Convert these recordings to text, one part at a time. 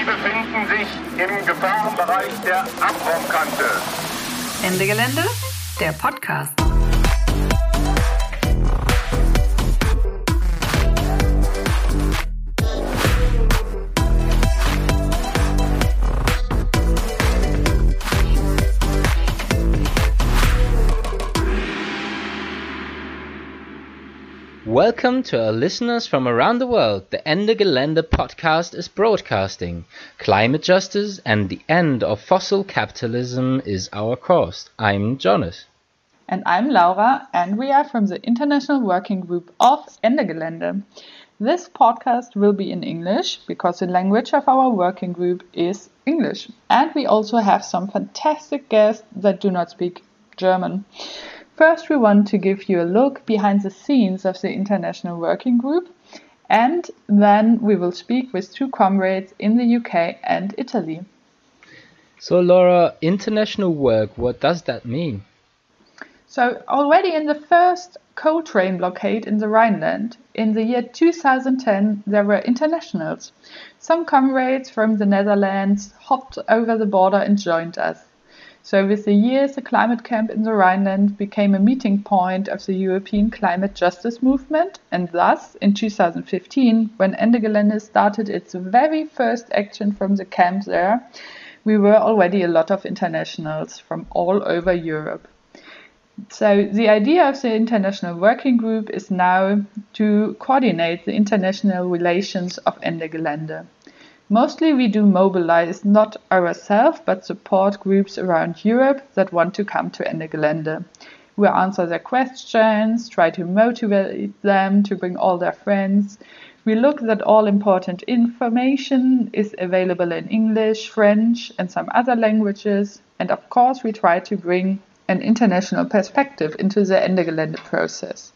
Sie befinden sich im Gefahrenbereich der Abbruchkante. Ende Gelände, der Podcast. Welcome to our listeners from around the world. The Ende Gelände podcast is broadcasting. Climate justice and the end of fossil capitalism is our cause. I'm Jonas. And I'm Laura, and we are from the International Working Group of Ende Gelände. This podcast will be in English because the language of our working group is English. And we also have some fantastic guests that do not speak German. First, we want to give you a look behind the scenes of the International Working Group, and then we will speak with two comrades in the UK and Italy. So, Laura, international work, what does that mean? So, already in the first coal train blockade in the Rhineland, in the year 2010, there were internationals. Some comrades from the Netherlands hopped over the border and joined us. So with the years, the climate camp in the Rhineland became a meeting point of the European climate justice movement, and thus, in 2015, when Ende Gelände started its very first action from the camp there, we were already a lot of internationals from all over Europe. So the idea of the International Working Group is now to coordinate the international relations of Ende Gelände. Mostly we do mobilize not ourselves but support groups around Europe that want to come to Ende Gelände. We answer their questions, try to motivate them to bring all their friends. We look that all important information is available in English, French, and some other languages. And of course, we try to bring an international perspective into the Ende Gelände process.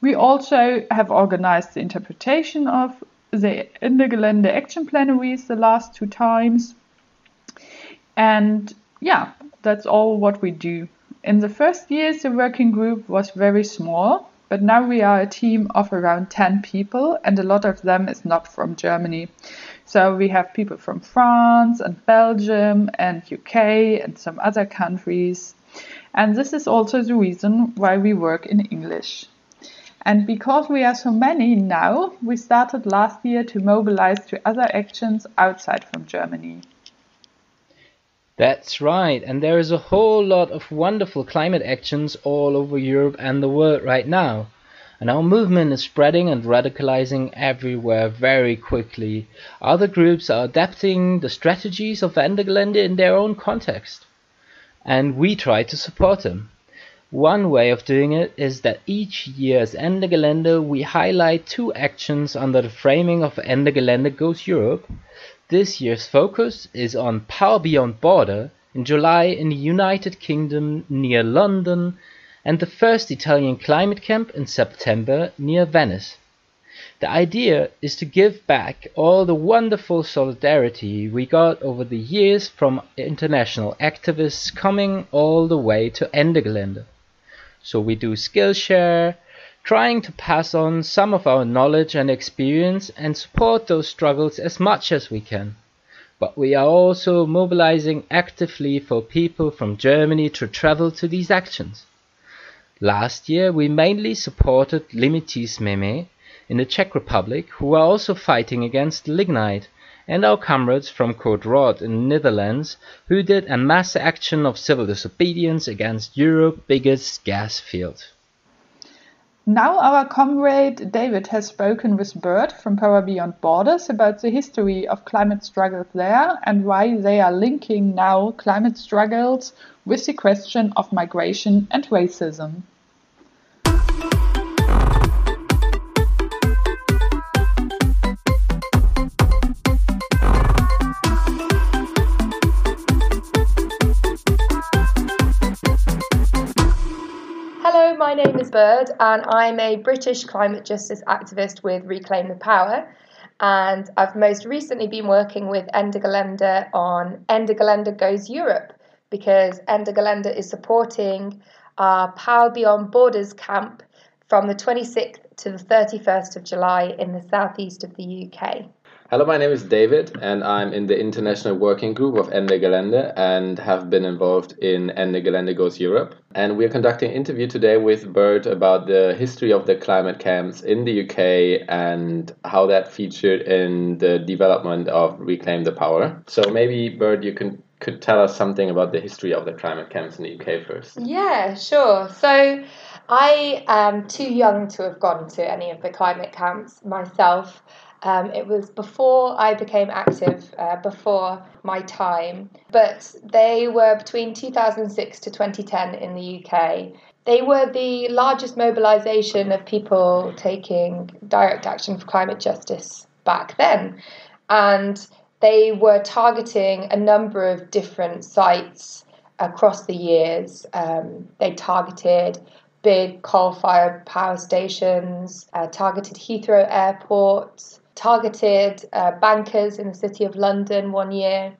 We also have organized the interpretation of the Ende Gelände action plenaries the last two times. And yeah, that's all what we do. In the first years, the working group was very small, but now we are a team of around 10 people, and a lot of them is not from Germany. So we have people from France and Belgium and UK and some other countries. And this is also the reason why we work in English. And because we are so many now, we started last year to mobilize to other actions outside from Germany. That's right, and there is a whole lot of wonderful climate actions all over Europe and the world right now. And our movement is spreading and radicalizing everywhere very quickly. Other groups are adapting the strategies of Ende in their own context. And we try to support them. One way of doing it is that each year as Ende Gelände we highlight two actions under the framing of Ende Gelände Goes Europe. This year's focus is on Power Beyond Border in July in the United Kingdom near London and the first Italian climate camp in September near Venice. The idea is to give back all the wonderful solidarity we got over the years from international activists coming all the way to Ende Gelände. So we do Skillshare, trying to pass on some of our knowledge and experience and support those struggles as much as we can. But we are also mobilizing actively for people from Germany to travel to these actions. Last year we mainly supported Limity jsme my in the Czech Republic who are also fighting against lignite and our comrades from Code Rood in the Netherlands, who did a mass action of civil disobedience against Europe's biggest gas field. Now our comrade David has spoken with Bert from Power Beyond Borders about the history of climate struggles there and why they are linking now climate struggles with the question of migration and racism. My name is Bert, and I'm a British climate justice activist with Reclaim the Power. And I've most recently been working with Ende Gelände on Ende Gelände Goes Europe because Ende Gelände is supporting our Power Beyond Borders camp from the 26th to the 31st of July in the southeast of the UK. Hello, my name is David, and I'm in the international working group of Ende Gelände and have been involved in Ende Gelände Goes Europe. And we're conducting an interview today with Bert about the history of the climate camps in the UK and how that featured in the development of Reclaim the Power. So maybe, Bert, you can could tell us something about the history of the climate camps in the UK first. Yeah, sure. So I am too young to have gone to any of the climate camps myself. Um, it was before I became active, uh, before my time, but they were between 2006 to 2010 in the UK. They were the largest mobilisation of people taking direct action for climate justice back then. And they were targeting a number of different sites across the years. Um, they targeted big coal fired power stations, uh, targeted Heathrow Airport, targeted uh, bankers in the City of London one year.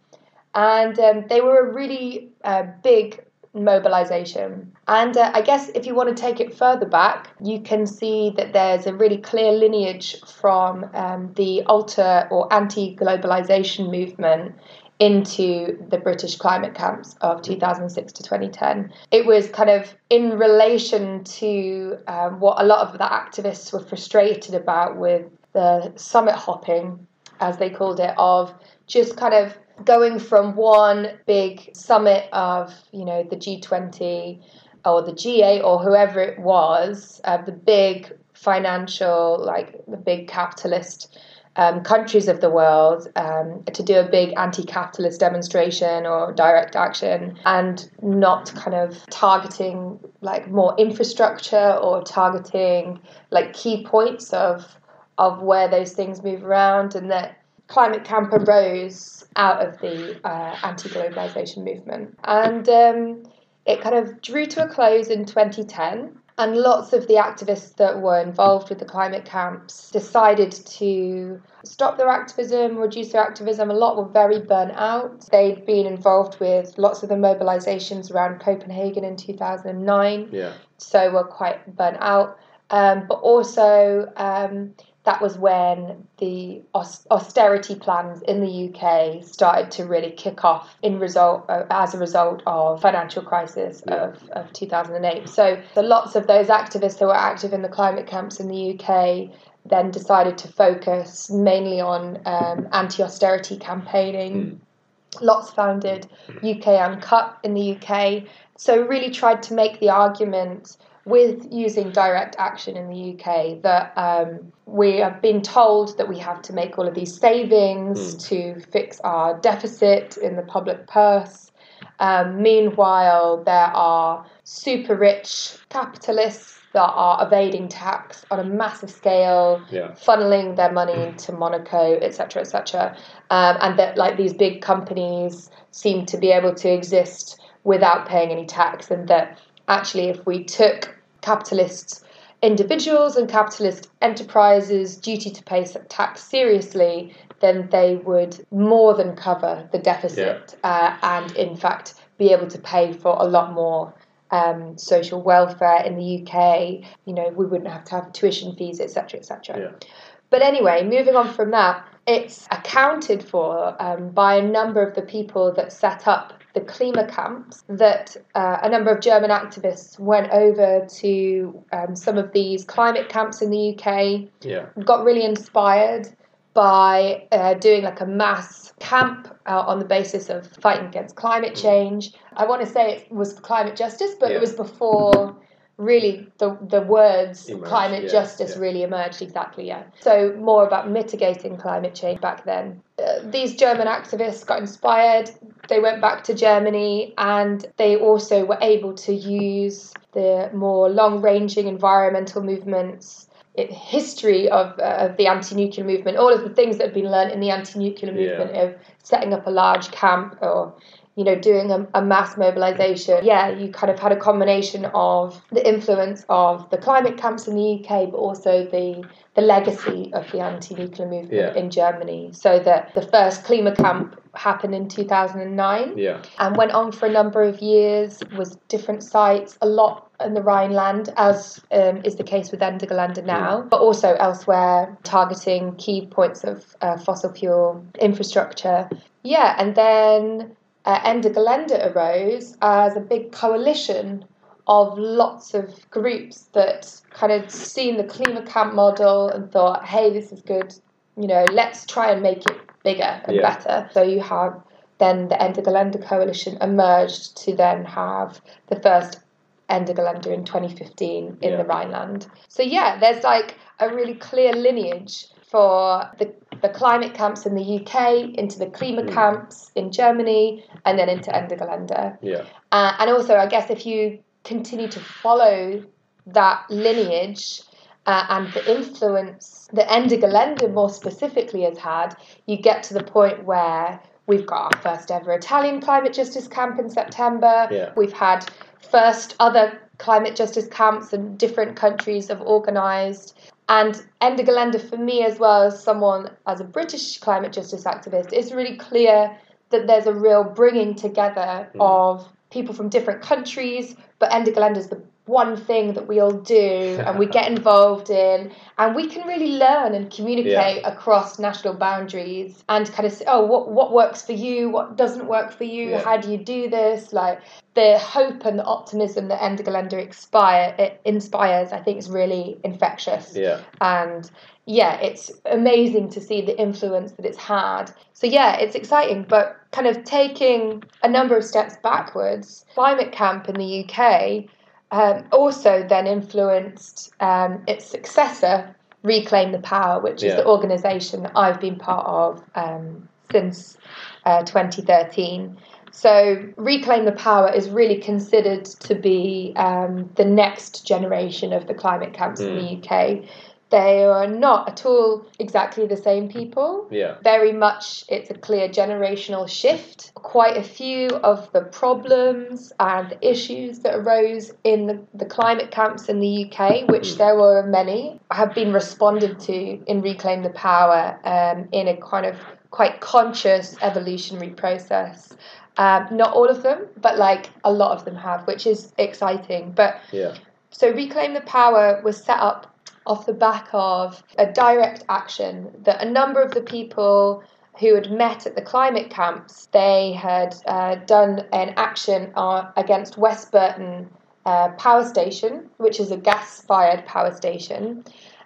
And um, they were a really uh, big mobilization. And uh, I guess if you want to take it further back, you can see that there's a really clear lineage from um, the alter or anti globalization movement into the British climate camps of 2006 to 2010. It was kind of in relation to um, what a lot of the activists were frustrated about with the summit hopping, as they called it, of just kind of going from one big summit of, you know, the G20 or the G8 or whoever it was, uh, the big financial, like the big capitalist um, countries of the world um, to do a big anti capitalist demonstration or direct action and not kind of targeting like more infrastructure or targeting like key points of of where those things move around and that climate camp arose out of the uh, anti globalization movement. And um, it kind of drew to a close in 2010. And lots of the activists that were involved with the climate camps decided to stop their activism, reduce their activism. A lot were very burnt out. They'd been involved with lots of the mobilizations around Copenhagen in 2009, Yeah. so were quite burnt out. Um, but also, um, that was when the austerity plans in the UK started to really kick off in result uh, as a result of financial crisis of, of 2008. So the lots of those activists who were active in the climate camps in the UK then decided to focus mainly on um, anti-austerity campaigning. Lots founded UK Uncut in the UK. So really tried to make the argument with using direct action in the UK that um, we have been told that we have to make all of these savings to fix our deficit in the public purse. Um, meanwhile, there are super rich capitalists that are evading tax on a massive scale, Yeah. funneling their money into Monaco, etc., etc., um, and that like these big companies seem to be able to exist without paying any tax, and that actually, if we took capitalist individuals and capitalist enterprises' duty to pay tax seriously, then they would more than cover the deficit uh, and, in fact, be able to pay for a lot more um, social welfare in the UK. You know, we wouldn't have to have tuition fees, etc., etc. Yeah. But anyway, moving on from that, it's accounted for um, by a number of the people that set up the Klima camps. That uh, a number of German activists went over to um, some of these climate camps in the UK, Yeah. got really inspired by uh, doing like a mass camp uh, on the basis of fighting against climate change. I want to say it was for climate justice, but Yeah. it was before really the the words Emerged, climate yeah, justice yeah. really emerged exactly yeah so more about mitigating climate change back then uh, these german activists got inspired they went back to germany and they also were able to use the more long ranging environmental movements it, history of, uh, of the anti-nuclear movement all of the things that have been learned in the anti-nuclear Yeah. movement of setting up a large camp or you know, doing a, a, mass mobilization. Yeah, you kind of had a combination of the influence of the climate camps in the UK, but also the the legacy of the anti-nuclear movement Yeah. in Germany. So that the first Klima camp happened in 2009 Yeah. and went on for a number of years, was different sites, a lot in the Rhineland, as um, is the case with Ende Gelände now, but also elsewhere, targeting key points of uh, fossil fuel infrastructure. Yeah, and then uh, Ende Gelände arose as a big coalition of lots of groups that kind of seen the Klima Camp model and thought, hey, this is good, you know, let's try and make it bigger and Yeah. better. So you have then the Ende Gelände coalition emerged to then have the first Ende Gelände in 2015 in Yeah. the Rhineland. So yeah, there's like a really clear lineage for the, the climate camps in the UK into the Klima camps in Germany and then into Ende Gelände. Yeah. Uh, and also, I guess if you continue to follow that lineage uh, and the influence that Ende Gelände more specifically has had, you get to the point where we've got our first ever Italian climate justice camp in September. Yeah. We've had first other climate justice camps in different countries have organised. And Ende Gelände, for me as well as someone as a British climate justice activist, it's really clear that there's a real bringing together hmm. of people from different countries, but Ende Gelände is the one thing that we all do and we get involved in and we can really learn and communicate across national boundaries and kind of say oh what what works for you what doesn't work for you Yeah. how do you do this like the hope and the optimism that Ende Gelände inspire it inspires I think is really infectious Yeah. and yeah, it's amazing to see the influence that it's had. So yeah, it's exciting, but kind of taking a number of steps backwards, Climate Camp in the UK um, also then influenced um, its successor, Reclaim the Power, which is the organisation that I've been part of um, since uh, 2013. So, Reclaim the Power is really considered to be um, the next generation of the climate camps in the UK. They are not at all exactly the same people. Yeah. Very much, it's a clear generational shift. Quite a few of the problems and the issues that arose in the, the climate camps in the UK, which there were many, have been responded to in Reclaim the Power um, in a kind of quite conscious evolutionary process. Um, not all of them, but like a lot of them have, which is exciting. But Yeah. so Reclaim the Power was set up off the back of a direct action that a number of the people who had met at the climate camps, they had uh, done an action uh, against West Burton uh, Power Station, which is a gas-fired power station,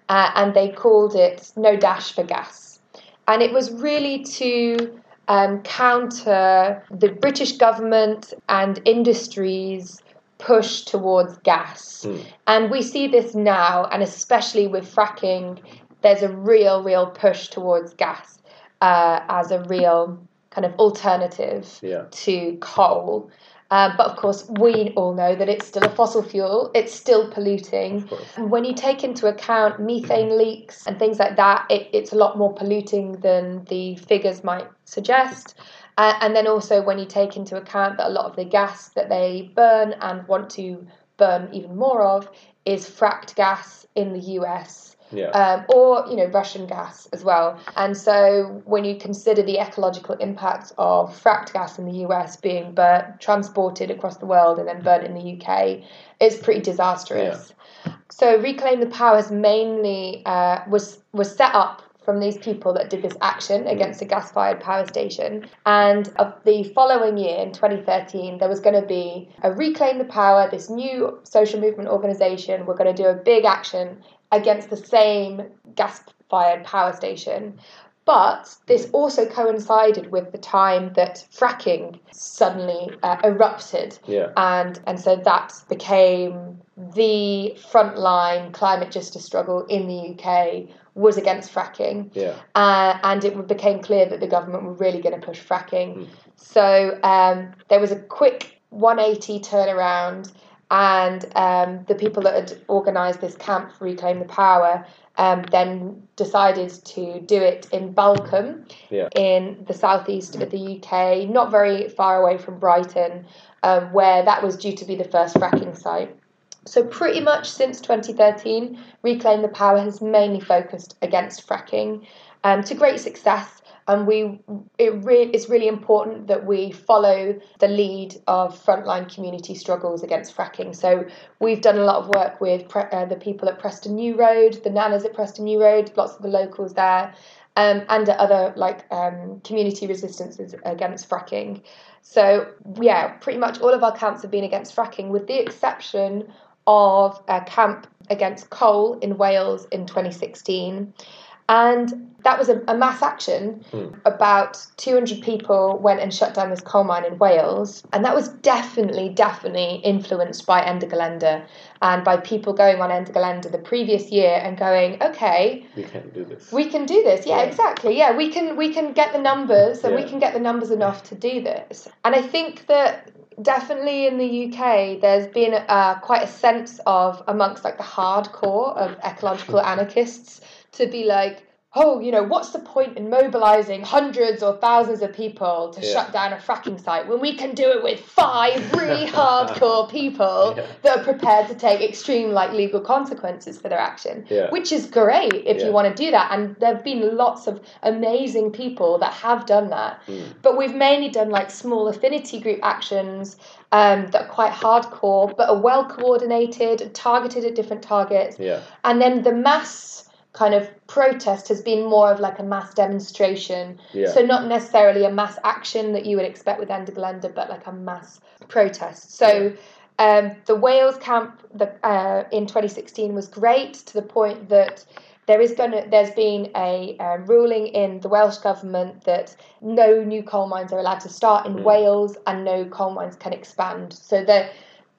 uh, and they called it No Dash for Gas. And it was really to um, counter the British government and industries push towards gas. And we see this now, and especially with fracking, there's a real, real push towards gas uh, as a real kind of alternative Yeah. to coal. Uh, but of course, we all know that it's still a fossil fuel, it's still polluting. when you take into account methane leaks and things like that, it, it's a lot more polluting than the figures might suggest. Uh, and then also, when you take into account that a lot of the gas that they burn and want to burn even more of is fracked gas in the US Yeah. um, or you know Russian gas as well. And so when you consider the ecological impact of fracked gas in the US being burnt, transported across the world and then burnt in the UK, it's pretty disastrous. So Reclaim the Power has mainly uh, was was set up from these people that did this action against a gas-fired power station. And of the following year, in 2013, there was going to be a Reclaim the Power, this new social movement organisation. We're going to do a big action against the same gas-fired power station. But this also coincided with the time that fracking suddenly uh, erupted Yeah. and and so that became the frontline climate justice struggle in the UK was against fracking, Yeah. uh, and it became clear that the government were really going to push fracking. So um, there was a quick 180 turnaround, and um, the people that had organised this camp, Reclaim the Power, um, then decided to do it in Balcombe Yeah. in the southeast of the UK, not very far away from Brighton, um, where that was due to be the first fracking site. So, pretty much since 2013, Reclaim the Power has mainly focused against fracking um, to great success. And we, it re- it's really important that we follow the lead of frontline community struggles against fracking. So we've done a lot of work with pre- uh, the people at Preston New Road, the nanas at Preston New Road, lots of the locals there, um, and other like um, community resistances against fracking. So yeah, pretty much all of our camps have been against fracking, with the exception of a camp against coal in Wales in 2016. And that was a, a mass action. Hmm. About 200 people went and shut down this coal mine in Wales. And that was definitely, definitely influenced by Ende Gelände and by people going on Ende Gelände the previous year and going, okay, We can do this. we can do this. Yeah, Yeah. exactly. Yeah, we can we can get the numbers and we can get the numbers enough to do this. And I think that definitely in the UK there's been uh, quite a sense of amongst like the hardcore of ecological anarchists to be like oh, you know, what's the point in mobilizing hundreds or thousands of people to Yeah. shut down a fracking site when we can do it with five really hardcore people Yeah. that are prepared to take extreme like legal consequences for their action, Yeah. which is great if you want to do that. And there have been lots of amazing people that have done that. Mm. But we've mainly done like small affinity group actions um, that are quite hardcore, but are well coordinated, targeted at different targets. Yeah. And then the mass kind of protest has been more of like a mass demonstration. Yeah. So not necessarily a mass action that you would expect with Ende Gelände, but like a mass protest. So um, the Wales camp the, uh, in 2016 was great to the point that there is going to there's been a uh, ruling in the Welsh government that no new coal mines are allowed to start in Mm. Wales and no coal mines can expand. So the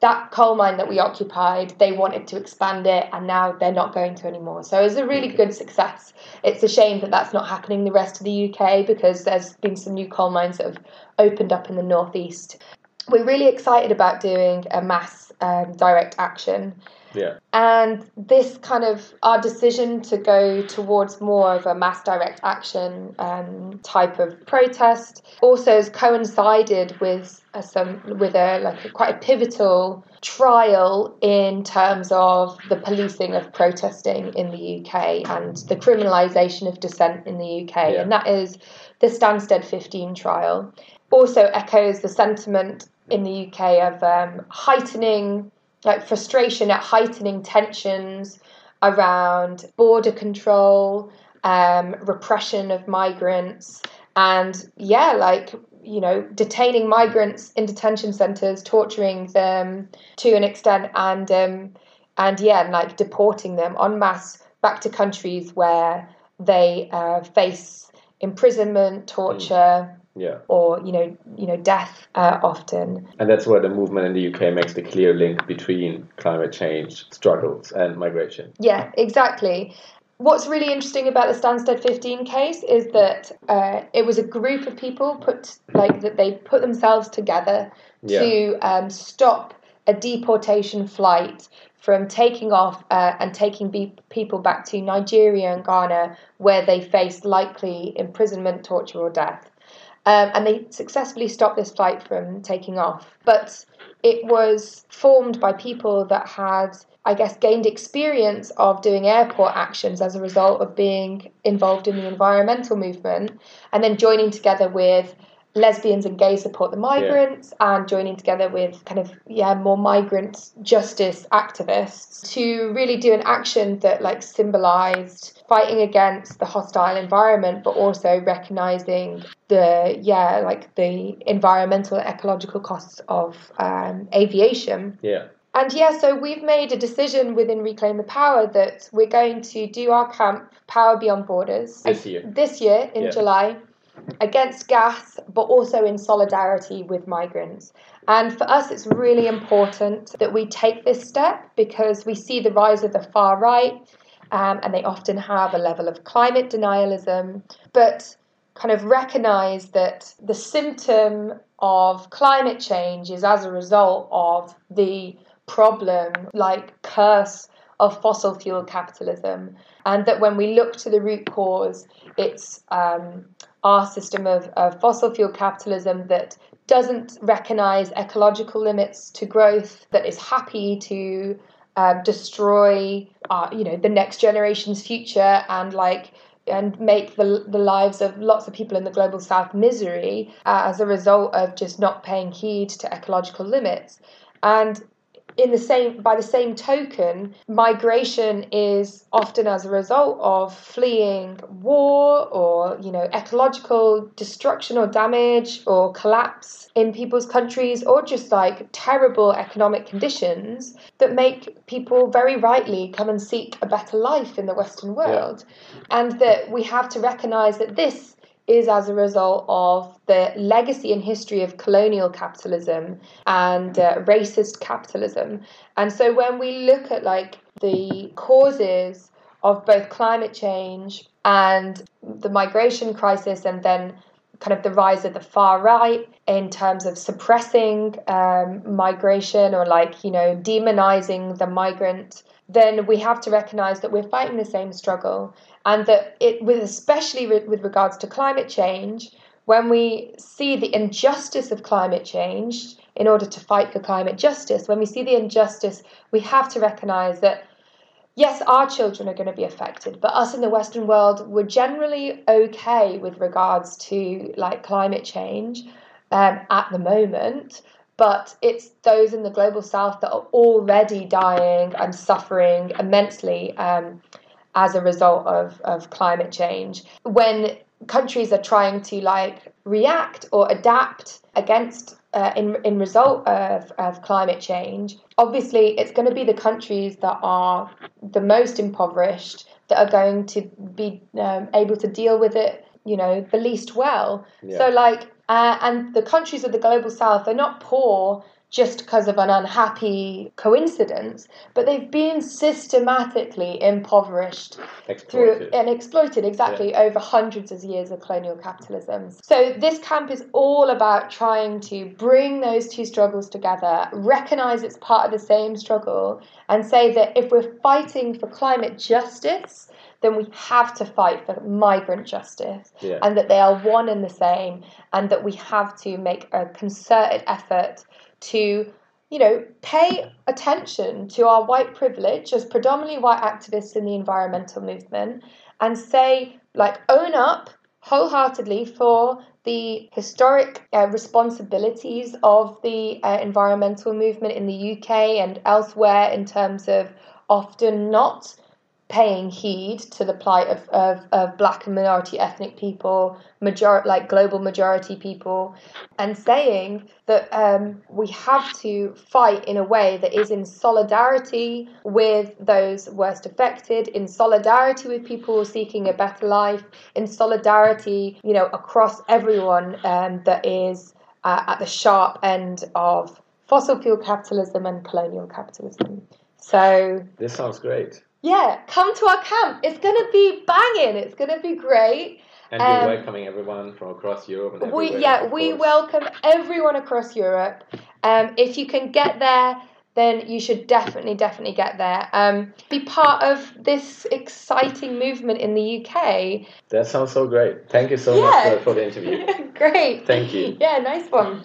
that coal mine that we mm. occupied, they wanted to expand it, and now they're not going to anymore. So it was a really mm. good success. It's a shame that that's not happening the rest of the UK because there's been some new coal mines that have opened up in the northeast. We're really excited about doing a mass um, direct action. Yeah. And this kind of our decision to go towards more of a mass direct action um, type of protest also has coincided with uh, some with a like a, quite a pivotal trial in terms of the policing of protesting in the UK and the criminalisation of dissent in the UK, Yeah. and that is the Stansted 15 trial. Also echoes the sentiment in the UK of um, heightening like frustration at heightening tensions around border control, um, repression of migrants, and yeah, like you know, detaining migrants in detention centres, torturing them to an extent, and um, and yeah, like deporting them en masse back to countries where they uh, face imprisonment, torture, Yeah. or you know, you know, death uh, often. And that's where the movement in the UK makes the clear link between climate change struggles and migration. Yeah, exactly. What's really interesting about the Stansted 15 case is that uh, it was a group of people put like that they put themselves together Yeah. to um, stop a deportation flight from taking off uh, and taking be- people back to Nigeria and Ghana, where they faced likely imprisonment, torture, or death. Um, and they successfully stopped this flight from taking off. But it was formed by people that had, I guess, gained experience of doing airport actions as a result of being involved in the environmental movement and then joining together with lesbians and gay support the migrants and joining together with kind of yeah more migrant justice activists to really do an action that like symbolized fighting against the hostile environment but also recognizing the yeah like the environmental and ecological costs of um, aviation Yeah. and yeah, so we've made a decision within Reclaim the Power that we're going to do our camp Power Beyond Borders This year. This year in Yeah. July against gas, but also in solidarity with migrants. And for us, it's really important that we take this step because we see the rise of the far right, um, and they often have a level of climate denialism, but kind of recognize that the symptom of climate change is as a result of the problem, like curse of fossil fuel capitalism, and that when we look to the root cause, it's um, our system of, of fossil fuel capitalism that doesn't recognize ecological limits to growth, that is happy to uh, destroy, uh, you know, the next generation's future and like and make the, the lives of lots of people in the global south misery uh, as a result of just not paying heed to ecological limits. And in the same by the same token migration is often as a result of fleeing war or you know ecological destruction or damage or collapse in people's countries or just like terrible economic conditions that make people very rightly come and seek a better life in the western world yeah. and that we have to recognize that this is as a result of the legacy and history of colonial capitalism and uh, racist capitalism. And so when we look at like the causes of both climate change and the migration crisis and then kind of the rise of the far right in terms of suppressing um, migration or like you know demonizing the migrant then we have to recognize that we're fighting the same struggle and that it with especially with regards to climate change when we see the injustice of climate change in order to fight for climate justice when we see the injustice we have to recognize that yes our children are going to be affected but us in the western world we're generally okay with regards to like climate change um, at the moment but it's those in the global south that are already dying and suffering immensely um, as a result of, of climate change. When countries are trying to like react or adapt against uh, in in result of, of climate change, obviously it's going to be the countries that are the most impoverished that are going to be um, able to deal with it, you know, the least well. Yeah. So like, uh, and the countries of the global south are not poor just because of an unhappy coincidence, but they've been systematically impoverished exploited. through and exploited exactly yeah. over hundreds of years of colonial capitalism. So this camp is all about trying to bring those two struggles together, recognize it's part of the same struggle, and say that if we're fighting for climate justice, then we have to fight for migrant justice yeah. and that they are one and the same and that we have to make a concerted effort to you know, pay attention to our white privilege as predominantly white activists in the environmental movement and say, like, own up wholeheartedly for the historic uh, responsibilities of the uh, environmental movement in the UK and elsewhere in terms of often not paying heed to the plight of, of, of black and minority ethnic people, major, like global majority people, and saying that um, we have to fight in a way that is in solidarity with those worst affected, in solidarity with people seeking a better life, in solidarity, you know, across everyone um, that is uh, at the sharp end of fossil fuel capitalism and colonial capitalism. So this sounds great yeah, come to our camp. It's gonna be banging. It's gonna be great. And you're um, welcoming everyone from across Europe. And we yeah, we welcome everyone across Europe. Um, if you can get there, then you should definitely, definitely get there. Um, be part of this exciting movement in the UK. That sounds so great. Thank you so yeah. much for, for the interview. great. Thank you. Yeah, nice one.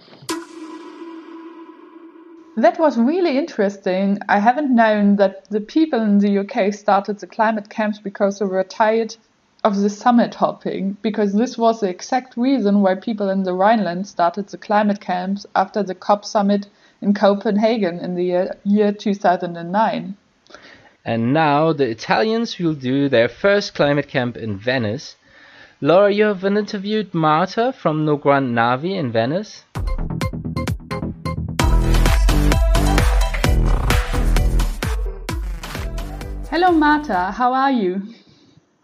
That was really interesting. I haven't known that the people in the UK started the climate camps because they were tired of the summit hopping, because this was the exact reason why people in the Rhineland started the climate camps after the COP summit in Copenhagen in the year, year 2009. And now the Italians will do their first climate camp in Venice. Laura, you have interviewed Marta from No Grandi Navi in Venice. Hello, Marta. How are you?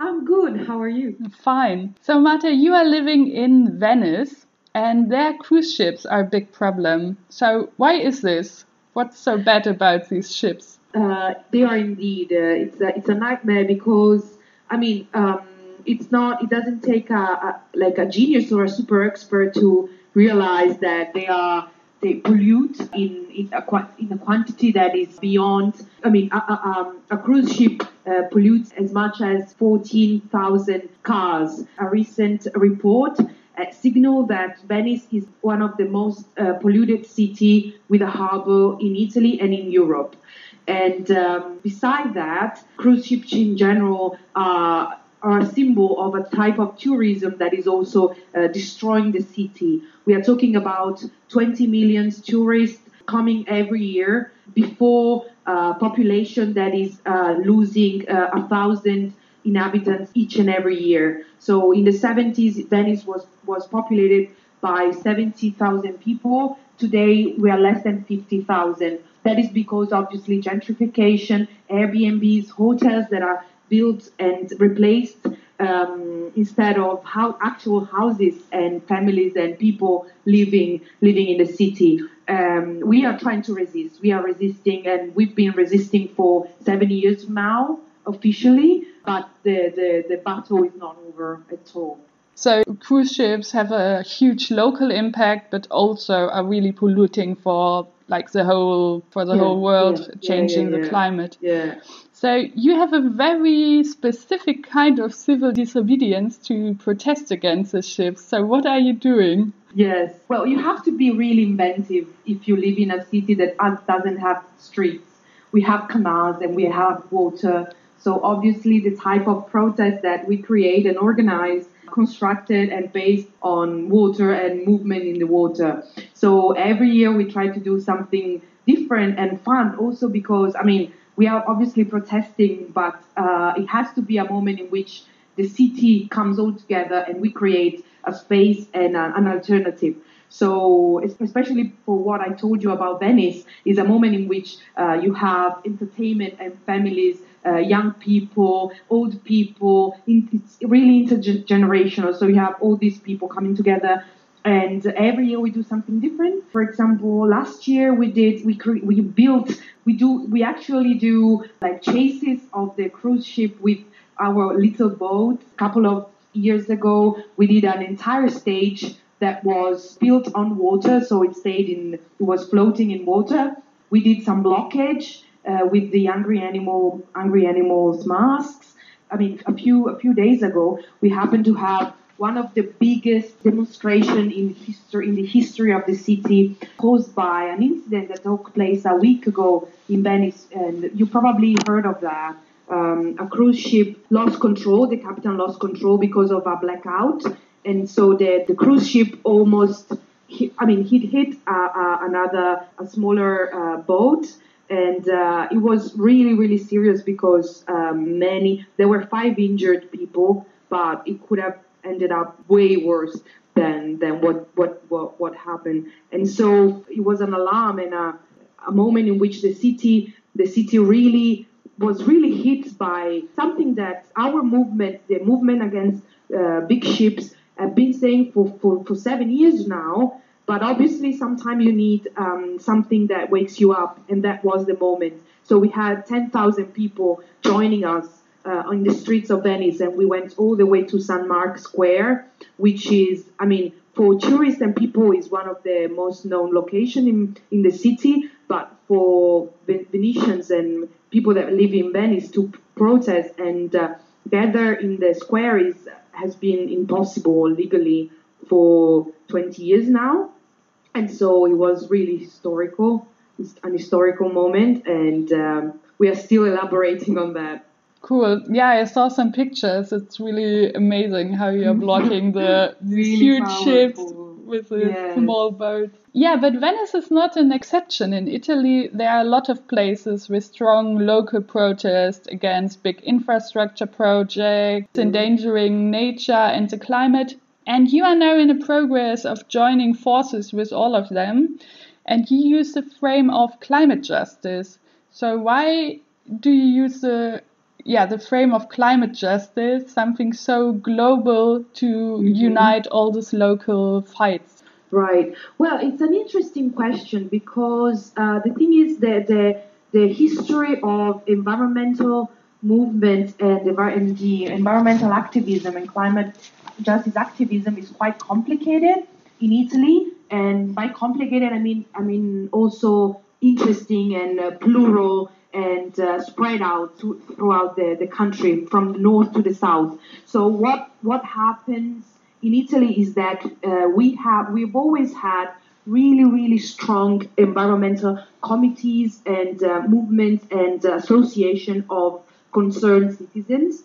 I'm good. How are you? Fine. So, Marta, you are living in Venice, and their cruise ships are a big problem. So, why is this? What's so bad about these ships? Uh, they are indeed. Uh, it's a, it's a nightmare because I mean, um, it's not. It doesn't take a, a like a genius or a super expert to realize that they are they pollute in in a, in a quantity that is beyond. I mean, a, a, um, a cruise ship uh, pollutes as much as 14,000 cars. A recent report uh, signal that Venice is one of the most uh, polluted city with a harbor in Italy and in Europe. And um, beside that, cruise ships in general are are a symbol of a type of tourism that is also uh, destroying the city. We are talking about 20 million tourists coming every year before a population that is uh, losing uh, a thousand inhabitants each and every year. So in the 70s, Venice was, was populated by 70,000 people. Today, we are less than 50,000. That is because obviously gentrification, Airbnbs, hotels that are built and replaced um, instead of how actual houses and families and people living living in the city. Um, we are trying to resist. We are resisting, and we've been resisting for seven years now officially. But the, the, the battle is not over at all. So cruise ships have a huge local impact, but also are really polluting for like the whole for the Yeah, whole world, yeah, changing yeah, the yeah. climate. Yeah. So you have a very specific kind of civil disobedience to protest against the ships. So what are you doing? Yes. Well, you have to be really inventive if you live in a city that doesn't have streets. We have canals and we have water. So obviously the type of protest that we create and organize constructed and based on water and movement in the water. So every year we try to do something different and fun also because I mean we are obviously protesting but uh, it has to be a moment in which the city comes all together and we create a space and a, an alternative. So, especially for what I told you about Venice, is a moment in which uh, you have entertainment and families, uh, young people, old people. It's really intergenerational. So you have all these people coming together. And every year we do something different. For example, last year we did we cre- we built we do we actually do like chases of the cruise ship with our little boat. A couple of years ago, we did an entire stage that was built on water, so it stayed in, it was floating in water. We did some blockage uh, with the Angry Animal, Angry Animals masks. I mean, a few a few days ago, we happened to have one of the biggest demonstration in history in the history of the city, caused by an incident that took place a week ago in Venice, and you probably heard of that um, a cruise ship lost control. The captain lost control because of a blackout, and so the, the cruise ship almost, hit, I mean, he'd hit uh, uh, another, a smaller uh, boat, and uh, it was really, really serious because um, many, there were five injured people, but it could have ended up way worse than than what what what, what happened. And so it was an alarm and a, a moment in which the city the city really was really hit by something that our movement, the movement against uh, big ships, have been saying for, for, for seven years now. But obviously, sometimes you need um, something that wakes you up, and that was the moment. So we had 10,000 people joining us uh, on the streets of Venice, and we went all the way to San Mark Square, which is, I mean, for tourists and people, is one of the most known location in, in the city. But for Venetians and people that live in Venice to protest and uh, gather in the square is has been impossible legally for 20 years now, and so it was really historical, an historical moment, and um, we are still elaborating on that. Cool. Yeah, I saw some pictures. It's really amazing how you're blocking the Really huge ships with the Yes. small boats. Yeah, but Venice is not an exception. In Italy, there are a lot of places with strong local protest against big infrastructure projects, endangering nature and the climate. And you are now in the progress of joining forces with all of them. And you use the frame of climate justice. So why do you use the yeah the frame of climate justice, something so global to unite all these local fights? Right. Well, it's an interesting question because uh, the thing is that the the history of environmental movement and the environmental activism and climate justice activism is quite complicated in Italy and by complicated, I mean I mean also interesting and uh, plural and uh, spread out to, throughout the, the country from the north to the south. So what what happens in Italy is that uh, we have we've always had really really strong environmental committees and uh, movements and association of concerned citizens.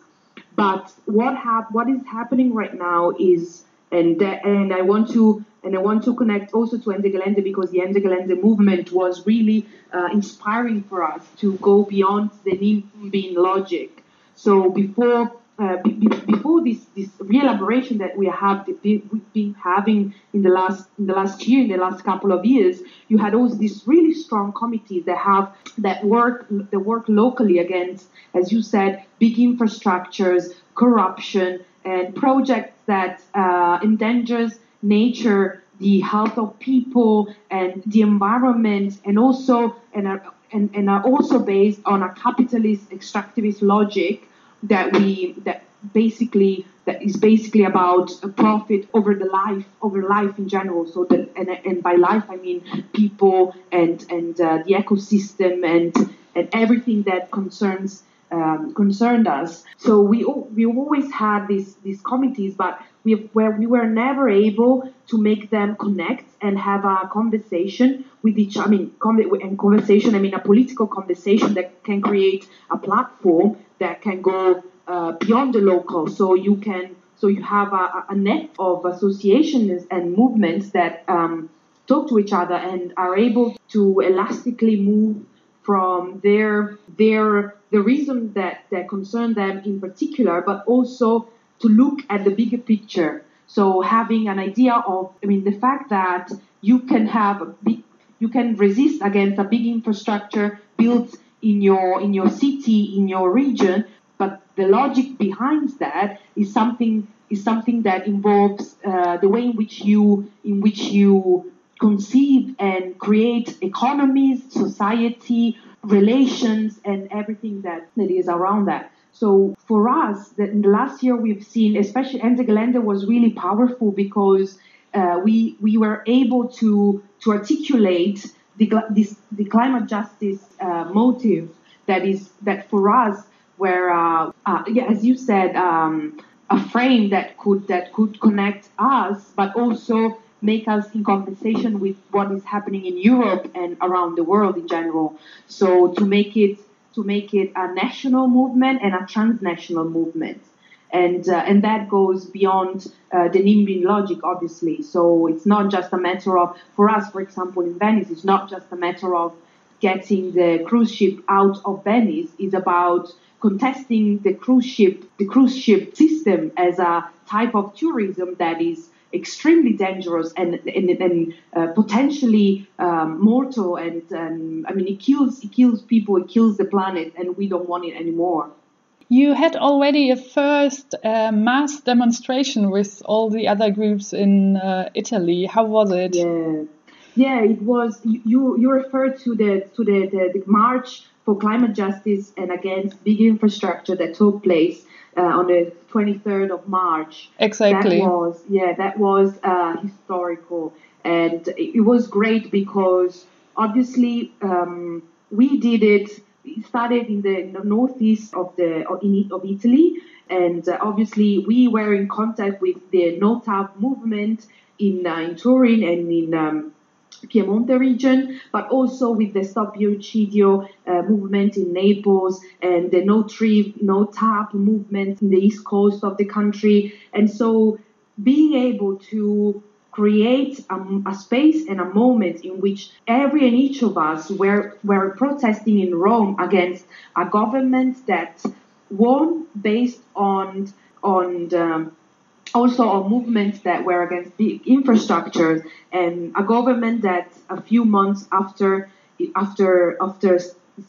But what hap- what is happening right now is and and I want to and I want to connect also to Ende Gelände because the Ende Gelände movement was really uh, inspiring for us to go beyond the NIMBYing logic. So before uh, b- before this this re-elaboration that we have we've been having in the last in the last year in the last couple of years, you had also these really strong committees that have that work that work locally against, as you said, big infrastructures, corruption, and projects that uh, endangers nature, the health of people, and the environment, and also and are, and, and are also based on a capitalist extractivist logic that we that basically that is basically about profit over the life over life in general. So that and, and by life i mean people and and uh, the ecosystem and and everything that concerns um, concerned us. So we we always had these these committees but we where we were never able to make them connect and have a conversation with each I mean and conversation I mean a political conversation that can create a platform that can go uh, beyond the local so you can so you have a, a net of associations and movements that um, talk to each other and are able to elastically move from their their the reason that that concern them in particular, but also to look at the bigger picture. So having an idea of, I mean, the fact that you can have a big, you can resist against a big infrastructure built in your in your city, in your region, but the logic behind that is something is something that involves uh, the way in which you in which you conceive and create economies, society, relations, and everything that, that is around that. So for us, that in the last year we've seen, especially Ende Gelände was really powerful because uh, we we were able to to articulate the this the climate justice uh, motive that is that for us where uh, uh, yeah as you said um, a frame that could that could connect us but also make us in conversation with what is happening in Europe and around the world in general. So to make it to make it a national movement and a transnational movement. And, uh, and that goes beyond uh, the NIMBYing logic, obviously. So it's not just a matter of, for us, for example, in Venice, it's not just a matter of getting the cruise ship out of Venice. It's about contesting the cruise ship, the cruise ship system as a type of tourism that is extremely dangerous and and, and uh, potentially um, mortal and um, I mean it kills it kills people it kills the planet and we don't want it anymore. You had already a first uh, mass demonstration with all the other groups in uh, Italy. How was it? Yeah, yeah, it was. You you referred to the to the, the, the march for climate justice and against big infrastructure that took place uh, on the 23rd of March. Exactly. That was yeah, that was uh, historical, and it, was great because obviously um, we did it. It started in the, northeast of the of, Italy, and uh, obviously we were in contact with the No TAV movement in uh, in Turin and in um, Piemonte region, but also with the Stop Biocidio uh, movement in Naples and the No Triv, No Tap movement in the east coast of the country. And so being able to create a, a, space and a moment in which every and each of us were, were protesting in Rome against a government that won based on on um, also on movements that were against big infrastructure and a government that a few months after after after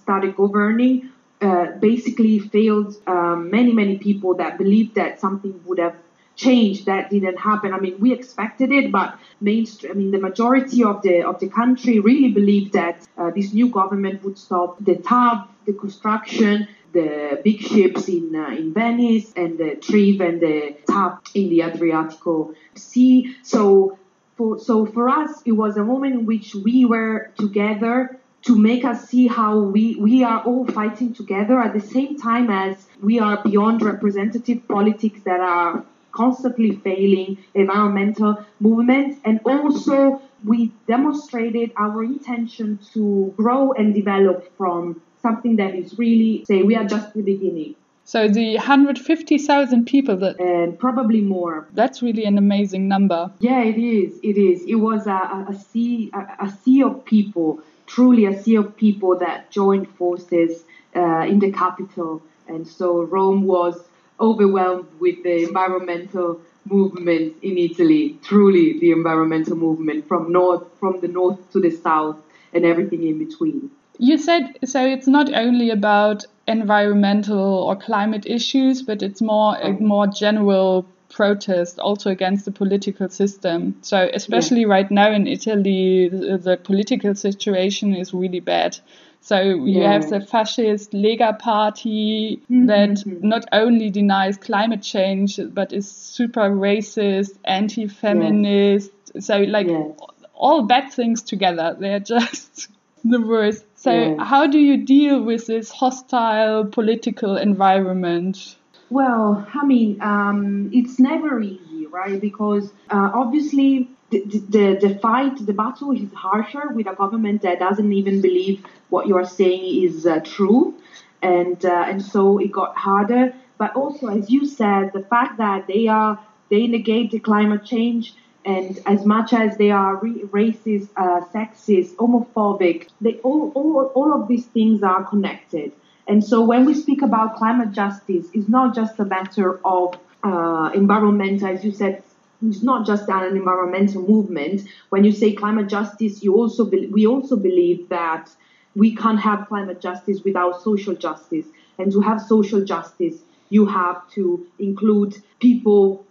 started governing uh, basically failed um, many many people that believed that something would have changed that didn't happen i mean we expected it but mainstream i mean the majority of the of the country really believed that uh, this new government would stop the TAV, the construction the big ships in uh, in Venice and the Triv and the TAP in the Adriatico Sea. So for so for us it was a moment in which we were together to make us see how we we are all fighting together at the same time as we are beyond representative politics that are constantly failing environmental movements and also we demonstrated our intention to grow and develop from something that is really say we are just the beginning So the 150,000 people that and probably more that's really an amazing number. Yeah, it is. It is. It was a, a, sea, a, a sea of people, truly a sea of people that joined forces uh, in the capital, and so Rome was overwhelmed with the environmental movement in Italy. Truly, the environmental movement from north, from the north to the south, and everything in between. You said so it's not only about environmental or climate issues, but it's more a oh. more general protest also against the political system. So especially right now in Italy, the, the political situation is really bad. So you Yeah. have the fascist Lega party Mhm, that mhm. not only denies climate change but is super racist, anti-feminist. So like all bad things together. They're just the worst. So how do you deal with this hostile political environment? Well, I mean, um, it's never easy, right? Because uh, obviously the, the fight, the battle is harsher with a government that doesn't even believe what you are saying is uh, true, and uh, and so it got harder. But also, as you said, the fact that they are they negate the climate change. And as much as they are re- racist, uh, sexist, homophobic, they all, all, all of these things are connected. And so when we speak about climate justice, it's not just a matter of uh, environmental, as you said, it's not just an environmental movement. When you say climate justice, you also be- we also believe that we can't have climate justice without social justice. And to have social justice, you have to include people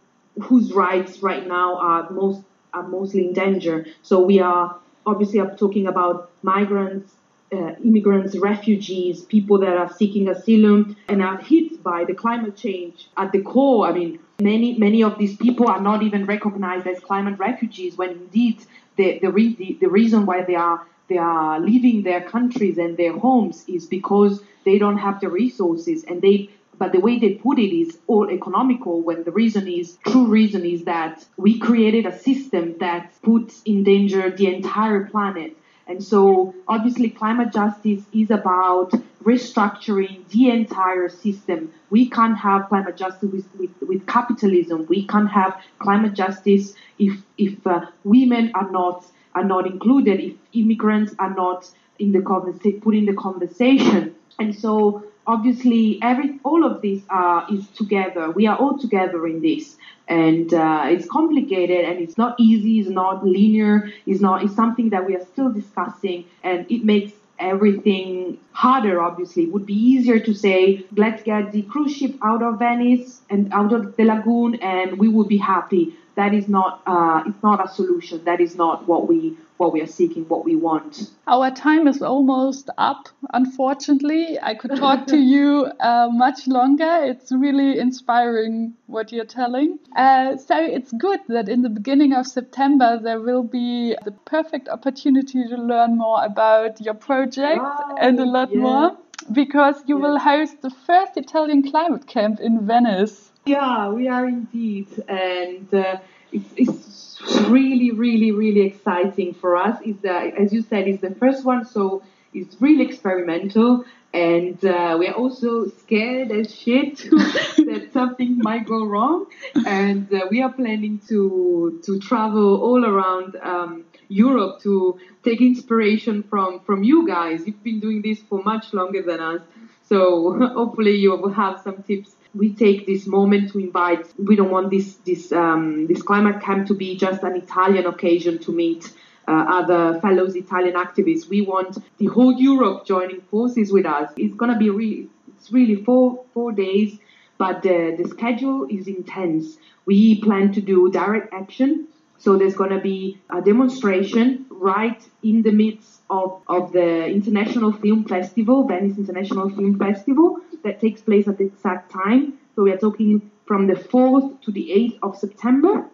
whose rights right now are most are mostly in danger. So we are obviously I'm talking about migrants, uh, immigrants, refugees, people that are seeking asylum and are hit by the climate change at the core. I mean, many many of these people are not even recognized as climate refugees when indeed the the, re- the, the reason why they are they are leaving their countries and their homes is because they don't have the resources and they but the way they put it is all economical when the reason is true reason is that we created a system that puts in danger the entire planet and so obviously climate justice is about restructuring the entire system. We can't have climate justice with, with, with capitalism. We can't have climate justice if if uh, women are not are not included if immigrants are not in the conversa- put in the conversation. And so obviously every all of this uh, is together. We are all together in this and uh, it's complicated and it's not easy it's not linear it's not it's something that we are still discussing and it makes everything harder obviously. It would be easier to say let's get the cruise ship out of venice and out of the lagoon and we would be happy that is not uh, it's not a solution that is not what we what we are seeking what we want Our time is almost up, unfortunately. I could talk to you uh, much longer. It's really inspiring what you're telling. Uh, so it's good that in the beginning of September there will be the perfect opportunity to learn more about your project Wow, and a lot yeah. more because you Yeah. will host the first Italian climate camp in Venice. Yeah, we are indeed, and uh, it's, it's really, really, really exciting for us. Is as you said, it's the first one, so it's really experimental, and uh, we are also scared as shit that something might go wrong, and uh, we are planning to to travel all around. Um, Europe to take inspiration from from you guys. You've been doing this for much longer than us, so hopefully you will have some tips we take this moment to invite. We don't want this this um, this climate camp to be just an Italian occasion to meet uh, other fellows Italian activists. We want the whole Europe joining forces with us. It's gonna be really it's really four four days, but the the schedule is intense. We plan to do direct action. So there's to be a demonstration right in the midst of, of the International Film Festival, Venice International Film Festival, that takes place at the exact time. So we are talking from the 4th to the 8th of September.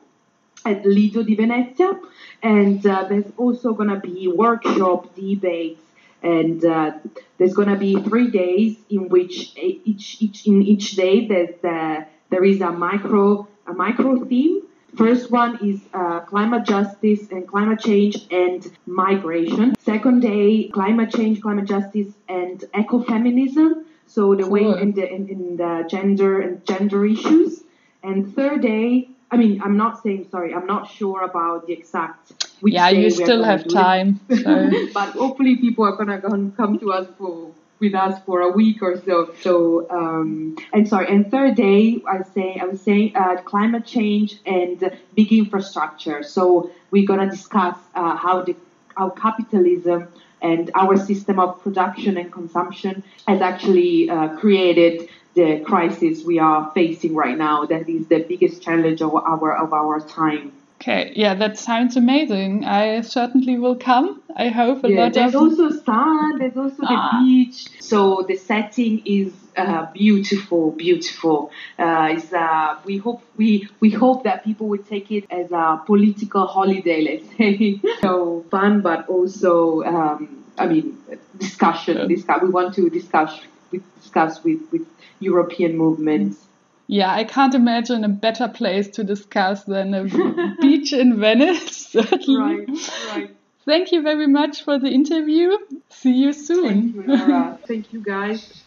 at Lido di Venezia. And uh, there's also going to be workshop, debates, and uh, there's going to be three days in which each, each in each day there's uh, there is a micro a micro theme. First one is uh, climate justice and climate change and migration. Second day, climate change, climate justice, and ecofeminism. So the way in the in, in the gender and gender issues. And third day, I mean, I'm not saying sorry. I'm not sure about the exact. Which yeah, you still have time. So. but hopefully, people are gonna come to us for with us for a week or so. So, um, and sorry, and third day, I say I was saying uh, climate change and big infrastructure. So we're gonna discuss uh, how the how capitalism and our system of production and consumption has actually uh, created the crisis we are facing right now. That is the biggest challenge of our of our time. Okay, yeah, that sounds amazing. I certainly will come. I hope a yeah, lot there's of. also sun. There's also ah. the beach. So the setting is uh, beautiful, beautiful. Uh, uh, we hope we we hope that people would take it as a political holiday. Let's say so fun, but also um, I mean discussion. Yeah. Discuss. We want to discuss discuss with with European movements. Yeah, I can't imagine a better place to discuss than a beach in Venice. Certainly. Right, right. Thank you very much for the interview. See you soon. Thank you, Laura. Thank you, guys.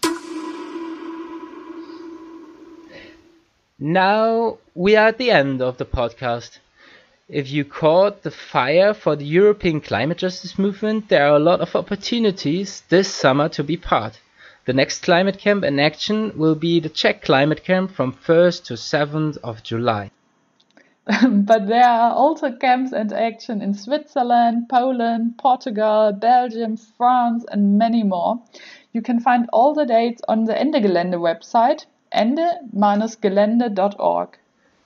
Now we are at the end of the podcast. If you caught the fire for the European climate justice movement, there are a lot of opportunities this summer to be part. The next climate camp in action will be the Czech climate camp from 1st to 7th of July. but there are also camps and action in Switzerland, Poland, Portugal, Belgium, France, and many more. You can find all the dates on the Ende Gelände website, ende-gelände.org.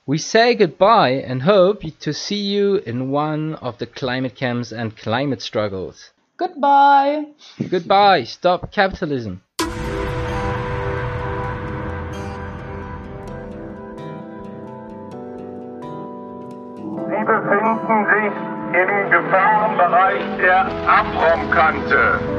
We say goodbye and hope to see you in one of the climate camps and climate struggles. Goodbye. Goodbye. Stop capitalism. Befinden